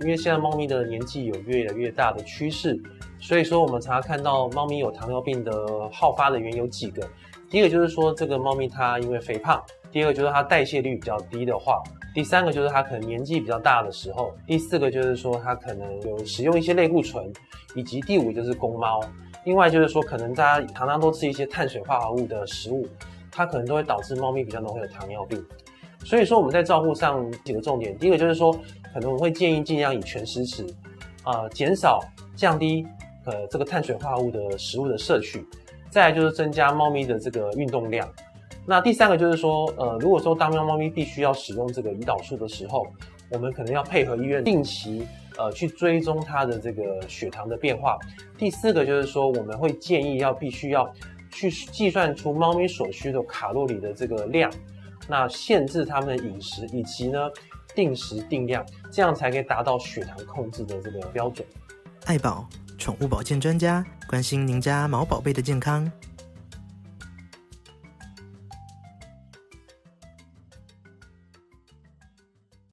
因为现在猫咪的年纪有越来越大的趋势，所以说我们常常看到猫咪有糖尿病的好发的原因有几个。第一个就是说这个猫咪它因为肥胖，第二个就是它代谢率比较低的话，第三个就是它可能年纪比较大的时候，第四个就是说它可能有使用一些类固醇，以及第五就是公猫。另外就是说可能大家常常都吃一些碳水化合物的食物，它可能都会导致猫咪比较容易有糖尿病。所以说我们在照顾上几个重点，第一个就是说可能我们会建议尽量以全食吃，啊、呃，减少降低呃这个碳水化合物的食物的摄取。再来就是增加猫咪的这个运动量。那第三个就是说，呃，如果说当喵猫咪必须要使用这个胰岛素的时候，我们可能要配合医院定期呃去追踪它的这个血糖的变化。第四个就是说，我们会建议要必须要去计算出猫咪所需的卡路里的这个量，那限制他们的饮食，以及呢定时定量，这样才可以达到血糖控制的这个标准。爱宝宠物保健专家关心您家毛宝贝的健康。